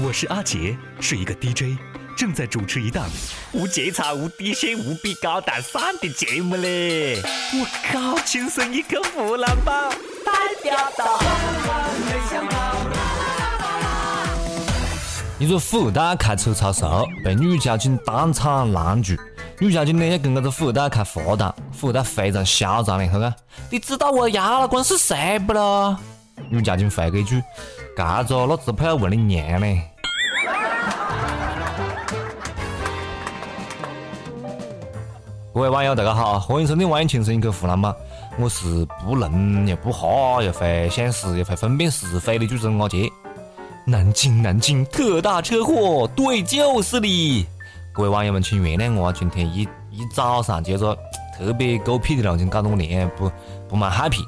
我是阿杰，是一个 DJ，正在主持一档无节操、无底线、无比高大上的节目嘞！我靠，亲生一个湖南宝，代表到。一个富二代开车超速，被女交警当场拦住。女交警呢要跟这个富二代开罚单，富二代非常嚣张的，看看，你知道我押了官是谁不咯？女交警回了一句。嘎子，那只怕要问你娘嘞！各位网友，大家好，欢迎收听《网易轻松一刻湖南版》，我是不聋又不哈又会想事又会分辨是非的主持人阿杰。南京，南京，特大车祸，对，就是你！各位网友们，请原谅我，今天一一早上接着特别狗屁的路径，搞得我脸不不蛮 happy。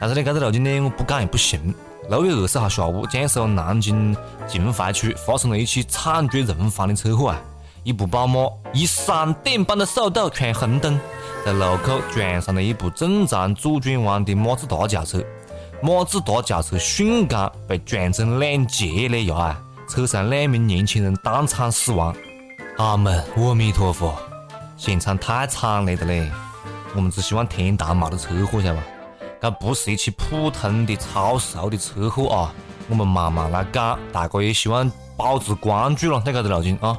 但是呢，这个路径呢，我不讲也不行。六月二十号下午，江苏南京秦淮区发生了一起惨绝人寰的车祸啊！一部宝马以闪电般的速度闯红灯，在路口撞上了一部正常左转弯的马自达轿车，马自达轿车瞬间被撞成两截了呀！啊，车上两名年轻人当场死亡。阿门，阿弥陀佛！现场太惨烈的嘞！我们只希望天堂没得车祸，晓得吧？这不是一起普通的超速的车祸啊！我们慢慢来讲，大家也希望保持关注了，在这个路径啊。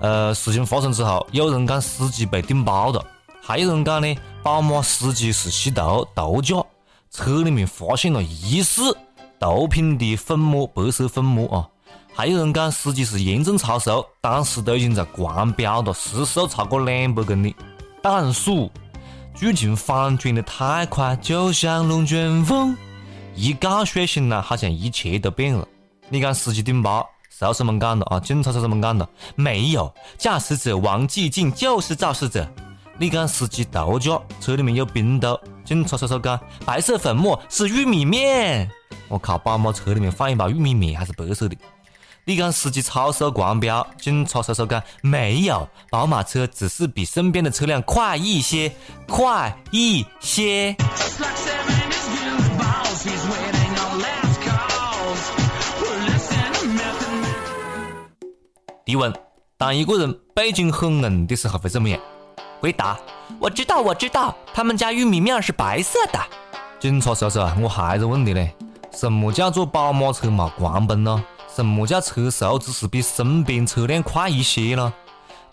呃，事情发生之后，有人讲司机被顶包了，还有人讲呢，宝马司机是吸毒毒驾，车里面发现了疑似毒品的粉末，白色粉末啊。还有人讲司机是严重超速，当时都已经在狂飙了，时速超过两百公里，但是。剧情反转的太快，就像龙卷风，一觉睡醒了，好像一切都变了。你讲司机顶包，是什么讲的啊？警察是怎么讲的？没有，驾驶者王继进就是肇事者。你讲司机毒驾，车里面有冰毒，警察叔叔讲白色粉末是玉米面。我靠，宝马车里面放一包玉米面还是白色的？你讲司机超速狂飙，警察叔叔讲没有，宝马车只是比身边的车辆快一些，快一些。提问：当一个人背景很硬的时候会怎么样？回答：我知道，我知道，他们家玉米面是白色的。警察叔叔，我还在问你呢，什么叫做宝马车没狂奔呢？什么叫车速只是比身边车辆快一些呢？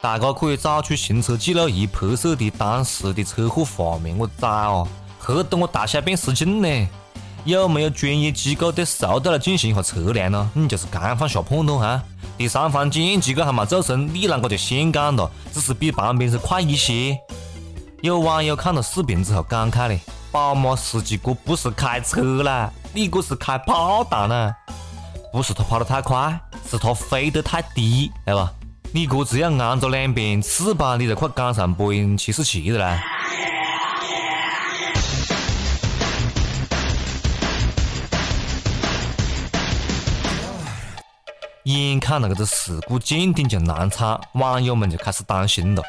大家可以找出行车记录仪拍摄的当时的车祸画面，我宰哦，吓得我大小便失禁呢。有没有专业机构对速度来进行一下测量呢？你就是刚放下判断哈。第三方检验机构还没做声，你啷个就先讲了？只是比旁边车快一些。有网友看了视频之后感慨嘞：宝马司机这不是开车啦，你这是开炮弹啦！不是他跑得太快，是他飞得太低，对吧？你这只要按着两边翅膀，你就快赶上波音七四七的啦！眼看那个事故鉴定就难产，网友们就开始担心了。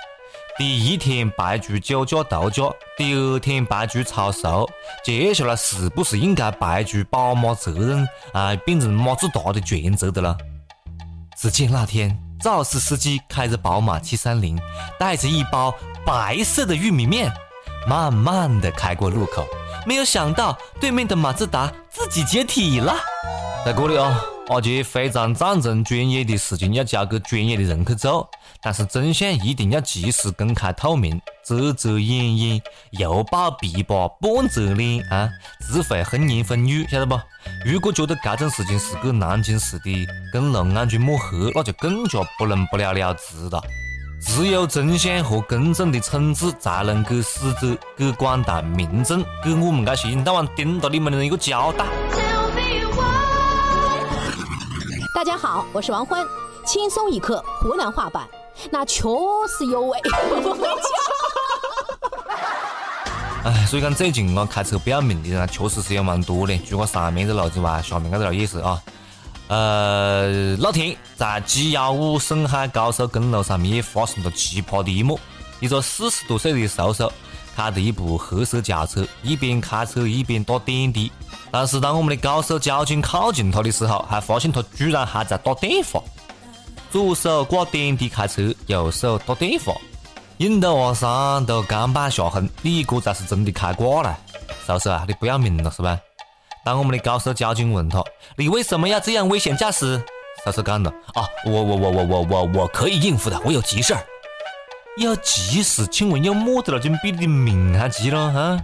第一天排除酒驾毒驾，第二天排除超速，接下来是不是应该排除宝马责任啊，变成马自达的全责的了？只见那天，肇事司机开着宝马七三零，带着一包白色的玉米面，慢慢的开过路口，没有想到对面的马自达自己解体了。在这里啊，阿杰非常赞成专业的事情要交给专业的人去做。但是真相一定要及时公开透明，遮遮掩掩，又抱琵琶半遮脸啊，只会风言风语，晓得不？如果觉得这种事情是给南京市的公路安全抹黑，那就更加不能不了了之了。只有真相和公正的惩治，才能给死者、给广大民众、给我们这些一天到晚盯着你们的人一个交代。大家好，我是王欢，轻松一刻湖南话版。那确实有味。哎，所以讲最近啊，开车不要命的人啊确实是有蛮多的。除了上面这路之外，下面这条也是啊。呃，那天在 G 幺五沈海高速公路上面也发生了奇葩的一幕：一个四十多岁的叔叔开着一部黑色轿车，一边开车一边打点滴，但是当我们的高手交警靠近他的时候，还发现他居然还在打电话。左手挂点滴开车，右手打电话，引得阿三都甘拜下风。你哥才是真的开挂了，叔叔啊，你不要命了是吧？当我们的高手交警问他：“你为什么要这样危险驾驶？”叔叔讲了：“啊，我我我我我我我可以应付的，我有急事儿。有急事？请问有么子了？就比你的命还急了啊？”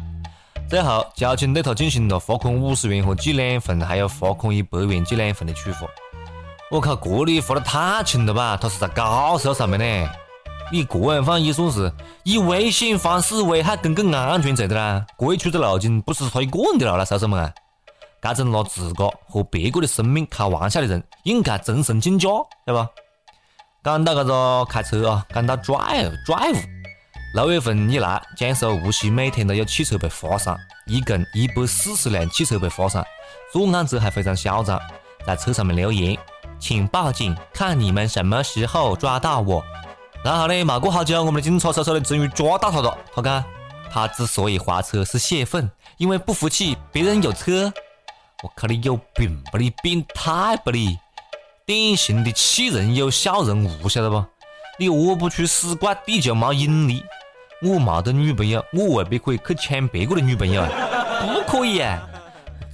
最后，交警对他进行了罚款五十元和记两分，还有罚款一百元记两分的处罚。我靠，这里罚的太轻了吧？他是在高速上面呢，你这样放也算是以危险方式危害公共安全罪的啦。这一出的路径不是他一个人的路啦，叔叔们啊！这种拿自个和别个的生命开玩笑的人，应该终身禁驾，对吧？讲到这个开车啊，讲到 drive drive，六月份以来，江苏无锡每天都有汽车被划伤，一共一百四十辆汽车被划伤，作案者还非常嚣张，在车上面留言。请报警，看你们什么时候抓到我。然后呢，没过好久，我们的警察叔叔呢终于抓到他了。他讲，他之所以划车是泄愤，因为不服气别人有车。我靠，你有病不？你变态不？你典型的气人有笑人无，晓得不？你屙不出屎怪，地球没引力。我没得女朋友，我未必可以去抢别个的女朋友啊？不可以啊！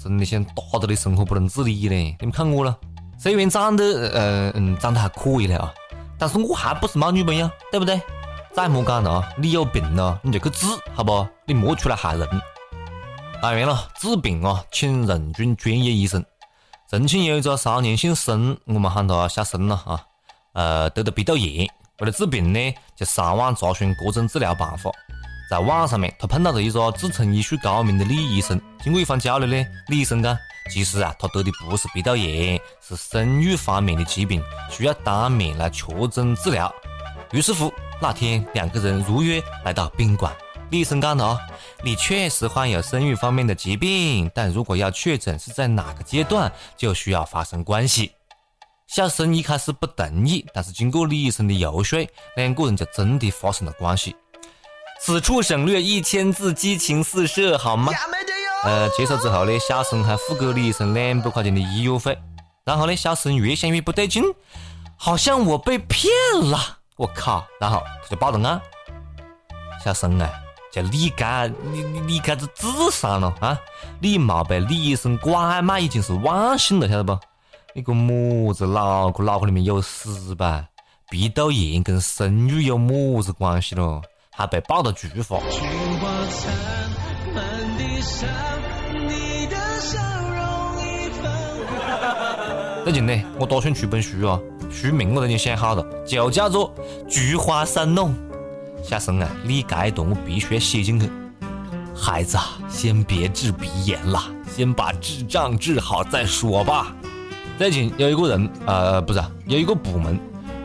真的想打到你生活不能自理嘞！你们看我了。虽然长得，嗯嗯，长得还可以了啊，但是我还不是没女朋友，对不对？再莫讲了啊，你有病了，你就去治，好不？你莫出来害人。当然了，治病啊，请人均专业医生。重庆有一个少年姓孙，我们喊他小孙了啊，呃，得的鼻窦炎，为了治病呢，就上网查询各种治疗办法。在网上面，他碰到了一个自称医术高明的李医生，经过一番交流呢，李医生讲。其实啊，他得的不是鼻窦炎，是生育方面的疾病，需要当面来确诊治疗。于是乎，那天两个人如约来到宾馆。李医生讲了啊，你确实患有生育方面的疾病，但如果要确诊是在哪个阶段，就需要发生关系。小生一开始不同意，但是经过李医生的游说，两个人就真的发生了关系。此处省略一千字，激情四射，好吗？呃，结束之后呢，小生还付给李医生两百块钱的医药费。然后呢，小生越想越不对劲，好像我被骗了，我靠！然后他就报了案。小生啊，就你该你你你该子智商了啊！你没被李医生拐卖已经是万幸了，晓得不？你个么子脑壳脑壳里面有屎吧？鼻窦炎跟生育有么子关系咯？还被爆了菊花。最近呢，我打算出本书啊，书名我都已经想好了，就叫做《菊花三弄》。小孙啊，你这段我必须要写进去。孩子啊，先别治鼻炎了，先把智障治好再说吧。最近有一个人，呃，不是，有一个部门，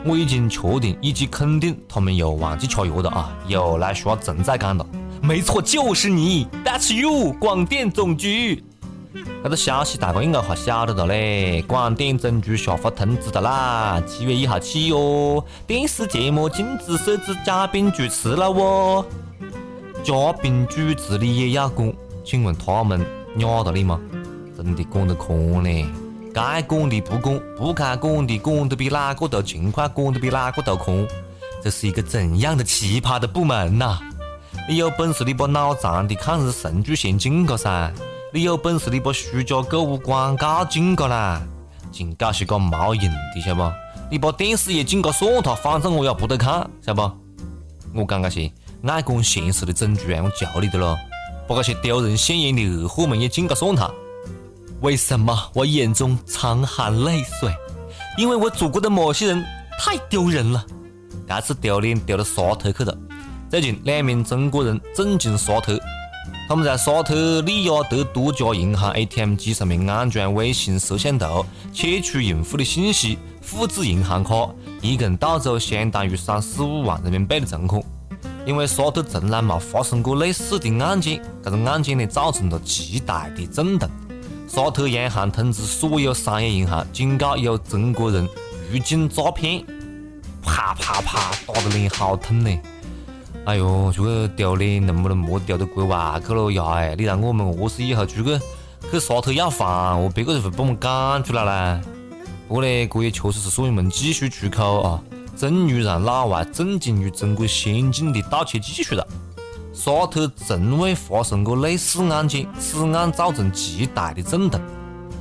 我已经确定以及肯定他们又忘记吃药了啊，又来刷存在感了。没错，就是你，That's you，广电总局。这个消息大家应该还晓得的嘞，广电总局下发通知的啦，七月一号起哟，电视节目禁止设置嘉宾主持了哦。嘉宾主持你也要管？请问他们压到你吗？真的管得宽呢？该管的不管，不该管的管得比哪个都勤快，管得比哪个都宽。这是一个怎样的奇葩的部门呐？你有本事你把脑残的抗日神剧先禁个噻！你有本事，你把虚假购物广告禁个啦！禁搞些个冇用的，晓不？你把电视也禁个算他，反正我也不得看，晓不？我讲这些爱管闲事的总局啊，我求你的了，把这些丢人现眼的二货们也禁个算他。为什么我眼中常含泪水？因为我祖国的某些人太丢人了，这次丢脸丢到沙特去了。最近两名中国人震惊沙特。他们在沙特利雅得多家银行 ATM 机上面安装卫星摄像头，窃取用户的信息，复制银行卡，一共盗走相当于三十五万人民币的存款。因为沙特从来没发生过类似的案件，这个案件呢造成了极大的震动。沙特央行通知所有商业银行，警告有中国人入境诈骗。啪啪啪，打的脸好痛呢！哎呦，这个丢脸能不能莫丢到国外去了呀？哎，你让我们饿死以后，出去去沙特要饭，我别个就会把我们赶出来啦。不过呢，这也确实是属于门技术出口啊，终于让老外震惊于中国先进的盗窃技术了。沙特从未发生过类似案件，此案造成极大的震动。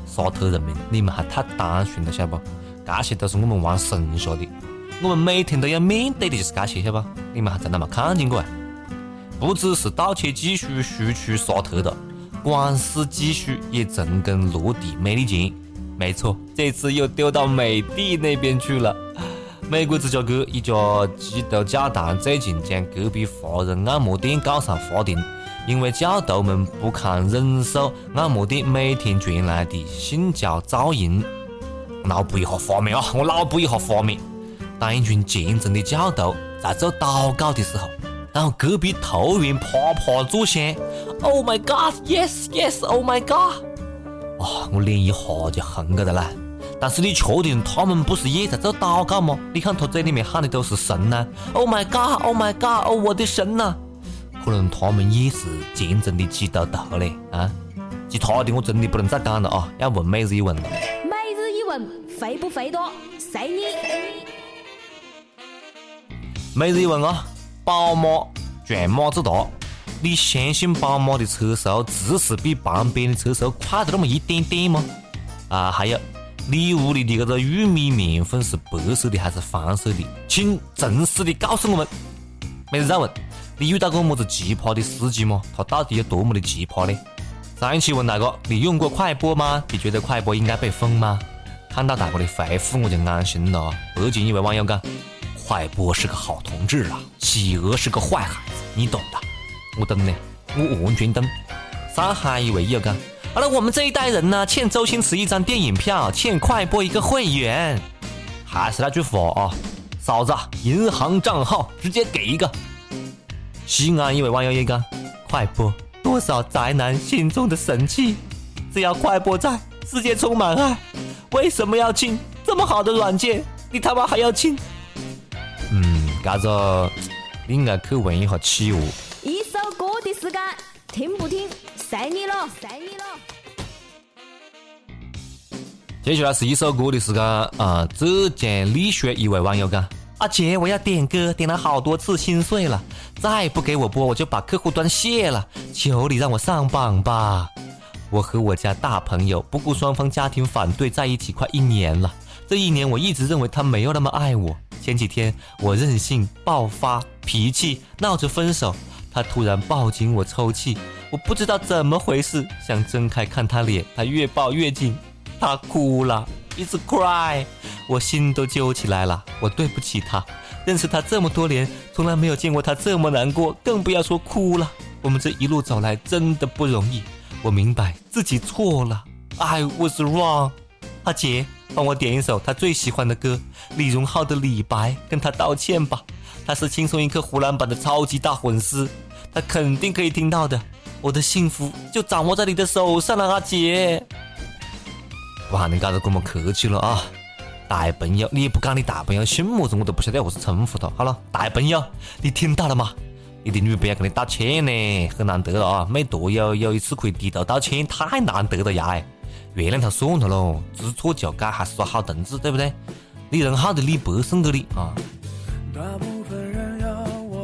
沙特人民，你们还太单纯了，晓得不？这些都是我们玩剩下的，我们每天都要面对的就是这些，晓得不？你们还真的没看见过啊？不只是盗窃技术输出沙特的，管事技术也成功落地美利坚。没错，这次又丢到美帝那边去了。美国芝加哥一家基督教堂最近将隔壁华人按摩店告上法庭，因为教徒们不堪忍受按摩店每天传来的性交噪音。脑补一下画面啊！我脑补一下画面：当一群虔诚的教徒在做祷告的时候，然后隔壁突然啪啪作响。Oh my God! Yes, yes! Oh my God! 啊！我脸一下就红个的啦。但是你确定他们不是也在做祷告吗？你看他嘴里面喊的都是神呐！Oh my God! Oh my God! 哦，我的神呐！可能他们也是虔诚的基督徒嘞啊！其他的我真的不能再讲了啊，要问每日一问了。每日一问，肥不肥多？随你。每日一问啊，宝马撞马自达，你相信宝马的车速只是比旁边的车速快了那么一点点吗？啊，还有。你屋里的这个玉米面粉是白色的还是黄色的？请诚实的告诉我们。每日再问，你遇到过么子奇葩的司机吗？他到底有多么的奇葩呢？上一期问大哥，你用过快播吗？你觉得快播应该被封吗？看到大哥的回复我就安心了。北京一位网友讲，快播是个好同志啊，企鹅是个坏孩子，你懂的。我懂的，我完全懂。上海一位友讲。好了，我们这一代人呢，欠周星驰一张电影票，欠快播一个会员。还是那句话啊，嫂子，银行账号直接给一个。西安一位网友一个，快播多少宅男心中的神器，只要快播在，世界充满爱。为什么要进这么好的软件？你他妈还要进？嗯，嘎子，你应该去问一下企鹅。一首歌的时间，听不听？随你了，随你了。接下来是一首歌的时间啊！浙江丽雪一位网友讲：“阿杰，我要点歌，点了好多次，心碎了。再不给我播，我就把客户端卸了。求你让我上榜吧！我和我家大朋友不顾双方家庭反对，在一起快一年了。这一年，我一直认为他没有那么爱我。前几天，我任性爆发脾气，闹着分手。”他突然抱紧我抽泣，我不知道怎么回事，想睁开看他脸，他越抱越紧，他哭了，It's cry，我心都揪起来了，我对不起他，认识他这么多年，从来没有见过他这么难过，更不要说哭了。我们这一路走来真的不容易，我明白自己错了，I was wrong。阿杰，帮我点一首他最喜欢的歌，李荣浩的《李白》，跟他道歉吧。他是轻松一刻湖南版的超级大粉丝，他肯定可以听到的。我的幸福就掌握在你的手上了，阿姐。哇，你搞得这么客气了啊！大朋友，你也不讲你大朋友姓么子，我都不晓得要何是称呼他。好了，大朋友，你听到了吗？你的女朋友跟你道歉呢，很难得了啊！每多有有一次可以低头道歉，太难得了呀！哎，原谅他算了喽，知错就改还是个好同志，对不对？李荣浩的李白送给你啊。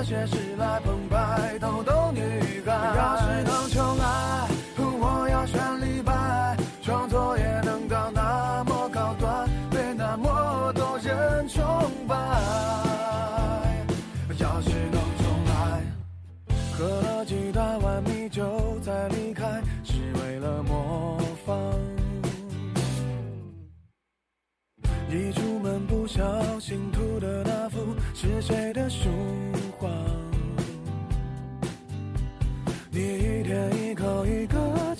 还能写写诗来澎湃，逗逗女孩。要是能重来，我要选李白，创作也能到那么高端，被那么多人崇拜。要是能重来，喝了几大碗米酒再离开，是为了模仿。一出门不小心涂的那幅是谁的书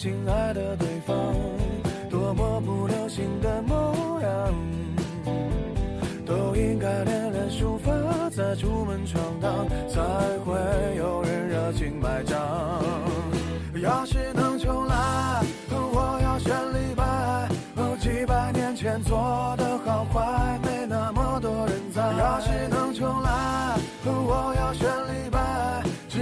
亲爱的对方，多么不流行的模样，都应该练练书法，再出门闯荡，才会有人热情买账。要是能重来，我要选李白。几百年前做的好坏，没那么多人在。要是能重来，我要选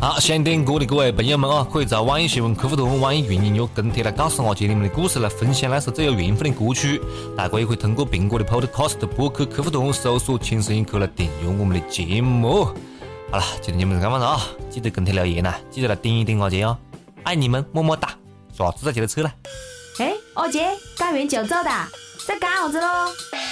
好，想点歌的各位朋友们啊，可以在网易新闻客户端、网易云音乐跟帖来告诉阿杰你们的故事，来分享那首最有缘分的歌曲。大家也可以通过苹果的 Podcast 播客客户端搜索“轻声一刻”来订阅我们的节目。好了，今天节目就这样子啊，记得跟帖留言呐，记得来点一点阿杰哦，爱你们，么么哒，下次再接着扯啦。哎，阿杰，干完就走的，在干啥子喽？